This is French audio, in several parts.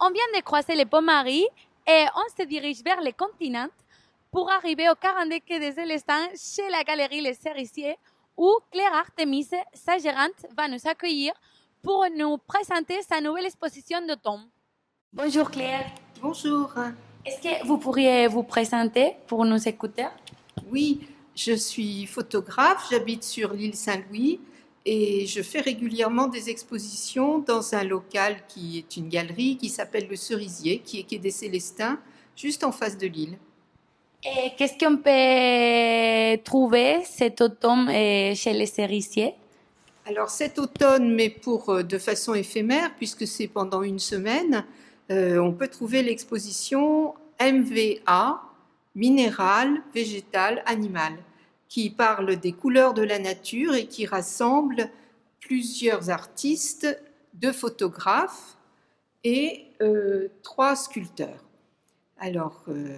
on vient de croiser le pont Marie et on se dirige vers le continent pour arriver au 42 quai des Célestins chez la galerie Les Cerisiers où Claire Artemis, sa gérante, va nous accueillir pour nous présenter sa nouvelle exposition d'automne. Bonjour Claire. Bonjour. Est-ce que vous pourriez vous présenter pour nous écouter Oui, je suis photographe, j'habite sur l'île Saint-Louis et je fais régulièrement des expositions dans un local qui est une galerie qui s'appelle Le Cerisier, qui est quai des Célestins, juste en face de l'île. Et qu'est-ce qu'on peut trouver cet automne euh, chez les cerisiers? Alors cet automne, mais pour euh, de façon éphémère, puisque c'est pendant une semaine, euh, on peut trouver l'exposition MVA, minéral, végétal, animal, qui parle des couleurs de la nature et qui rassemble plusieurs artistes, deux photographes et trois sculpteurs. Alors, euh,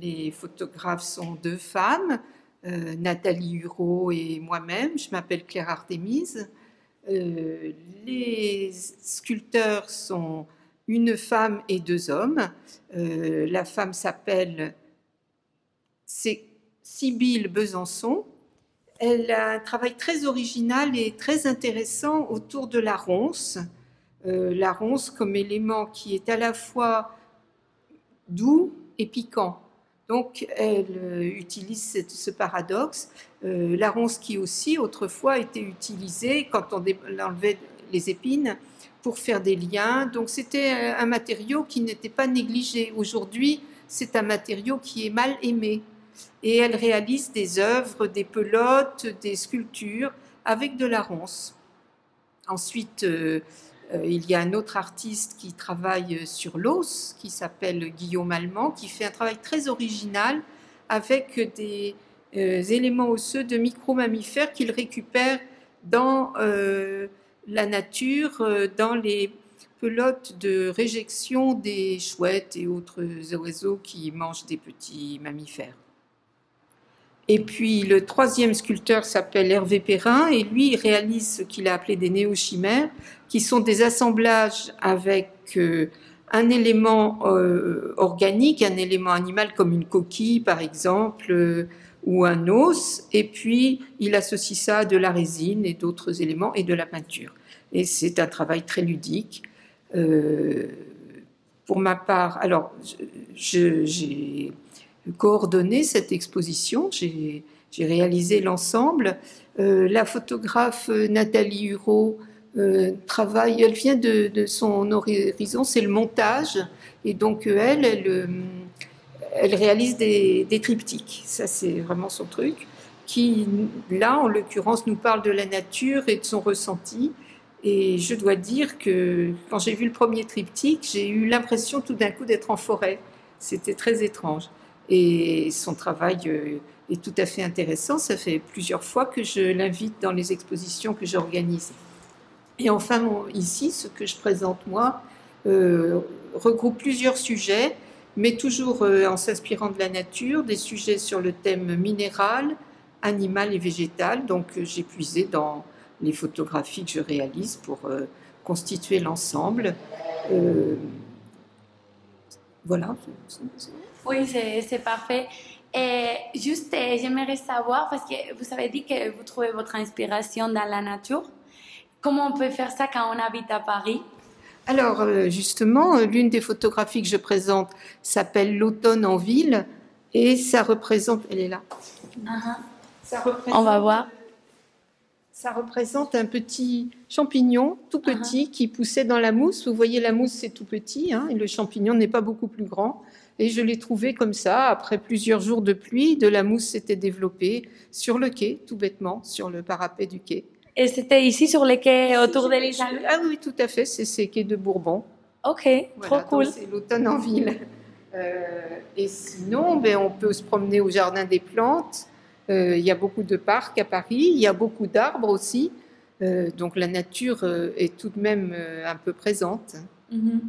les photographes sont deux femmes, euh, Nathalie Hureau et moi-même. Je m'appelle Claire Artémise. Euh, les sculpteurs sont une femme et deux hommes. la femme s'appelle Sibylle Besançon. Elle a un travail très original et très intéressant autour de la ronce. la ronce comme élément qui est à la fois doux et piquant. Donc, elle euh, utilise ce, paradoxe. Euh, la ronce qui aussi, autrefois, était utilisée quand on enlevait les épines pour faire des liens. Donc, c'était un matériau qui n'était pas négligé. Aujourd'hui, c'est un matériau qui est mal aimé. Et elle réalise des œuvres, des pelotes, des sculptures avec de la ronce. Ensuite, euh, euh, il y a un autre artiste qui travaille sur l'os, qui s'appelle Guillaume Allemand, qui fait un travail très original avec des euh, éléments osseux de micro-mammifères qu'il récupère dans la nature, dans les pelotes de réjection des chouettes et autres oiseaux qui mangent des petits mammifères. Et puis le troisième sculpteur s'appelle Hervé Perrin et lui il réalise ce qu'il a appelé des néochimères, qui sont des assemblages avec euh, un élément euh, organique, un élément animal comme une coquille par exemple, euh, ou un os, et puis il associe ça à de la résine et d'autres éléments et de la peinture. Et c'est un travail très ludique. pour ma part, alors j'ai coordonné cette exposition, j'ai réalisé l'ensemble. Euh, la photographe euh, Nathalie Hureau euh, travaille, elle vient de, son horizon, c'est le montage, et donc elle, elle, réalise des, des, triptyques, ça c'est vraiment son truc, qui là en l'occurrence nous parle de la nature et de son ressenti. Et je dois dire que quand j'ai vu le premier triptyque, j'ai eu l'impression tout d'un coup d'être en forêt. C'était très étrange. Et son travail euh, est tout à fait intéressant. Ça fait plusieurs fois que je l'invite dans les expositions que j'organise. Et enfin, ici, ce que je présente moi euh, regroupe plusieurs sujets, mais toujours euh, en s'inspirant de la nature, des sujets sur le thème minéral, animal et végétal. Donc j'ai puisé dans les photographies que je réalise pour constituer l'ensemble. voilà. Oui, c'est parfait. Et juste, euh, j'aimerais savoir, parce que vous avez dit que vous trouvez votre inspiration dans la nature, comment on peut faire ça quand on habite à Paris? Alors, euh, justement, euh, l'une des photographies que je présente s'appelle L'automne en ville, et ça représente, elle est là. Ça représente, on va voir. Ça représente un petit champignon tout uh-huh. petit qui poussait dans la mousse. Vous voyez, la mousse, c'est tout petit, hein, et le champignon n'est pas beaucoup plus grand. Et je l'ai trouvé comme ça, après plusieurs jours de pluie, de la mousse s'était développée sur le quai, tout bêtement, sur le parapet du quai. Et c'était ici sur les quais autour de l'île Ah oui, tout à fait, c'est ces quais de Bourbon. Ok, trop cool. C'est l'automne en ville. Euh, et sinon, ben, on peut se promener au Jardin des Plantes. Euh, il y a beaucoup de parcs à Paris, il y a beaucoup d'arbres aussi. Euh, donc la nature est tout de même un peu présente. Mm-hmm.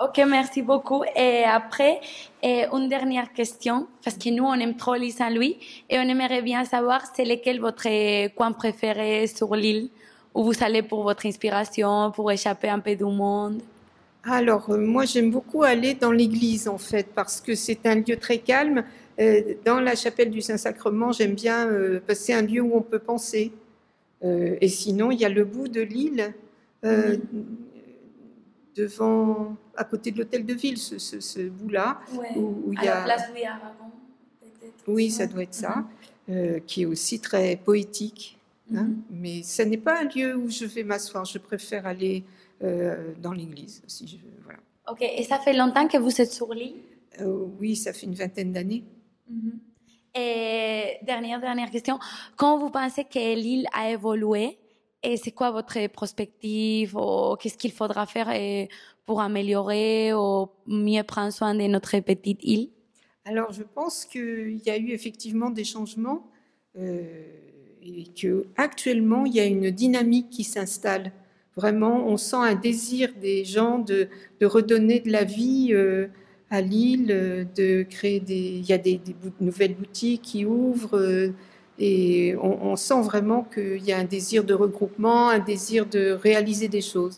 Ok, merci beaucoup. Et après, une dernière question, parce que nous, on aime trop l'île Saint-Louis et on aimerait bien savoir c'est lequel votre coin préféré sur l'île où vous allez pour votre inspiration, pour échapper un peu du monde? Alors, euh, moi, j'aime beaucoup aller dans l'église, en fait, parce que c'est un lieu très calme. Euh, dans la chapelle du Saint-Sacrement, j'aime bien, euh, parce que c'est un lieu où on peut penser. Euh, et sinon, il y a le bout de l'île, euh, devant, à côté de l'hôtel de ville, ce, ce- ce bout-là, Ouais. où, où il À y la a... place Louis Aragon, peut-être. Oui, ça doit être ça, euh, qui est aussi très poétique. hein. Mhm. Mais ce n'est pas un lieu où je vais m'asseoir. Je préfère aller euh, dans l'église. Si je, voilà. Ok, et ça fait longtemps que vous êtes sur l'île? Oui, ça fait une vingtaine d'années. Et dernière, dernière question. Quand vous pensez que l'île a évolué, et c'est quoi votre perspective ou qu'est-ce qu'il faudra faire eh, pour améliorer ou mieux prendre soin de notre petite île? Alors, je pense qu'il y a eu effectivement des changements euh, et que actuellement il y a une dynamique qui s'installe. Vraiment, on sent un désir des gens de, de redonner de la vie euh, à l'île, euh, de créer des. Il y a des, nouvelles boutiques qui ouvrent euh, et on, on sent vraiment qu'il y a un désir de regroupement, un désir de réaliser des choses.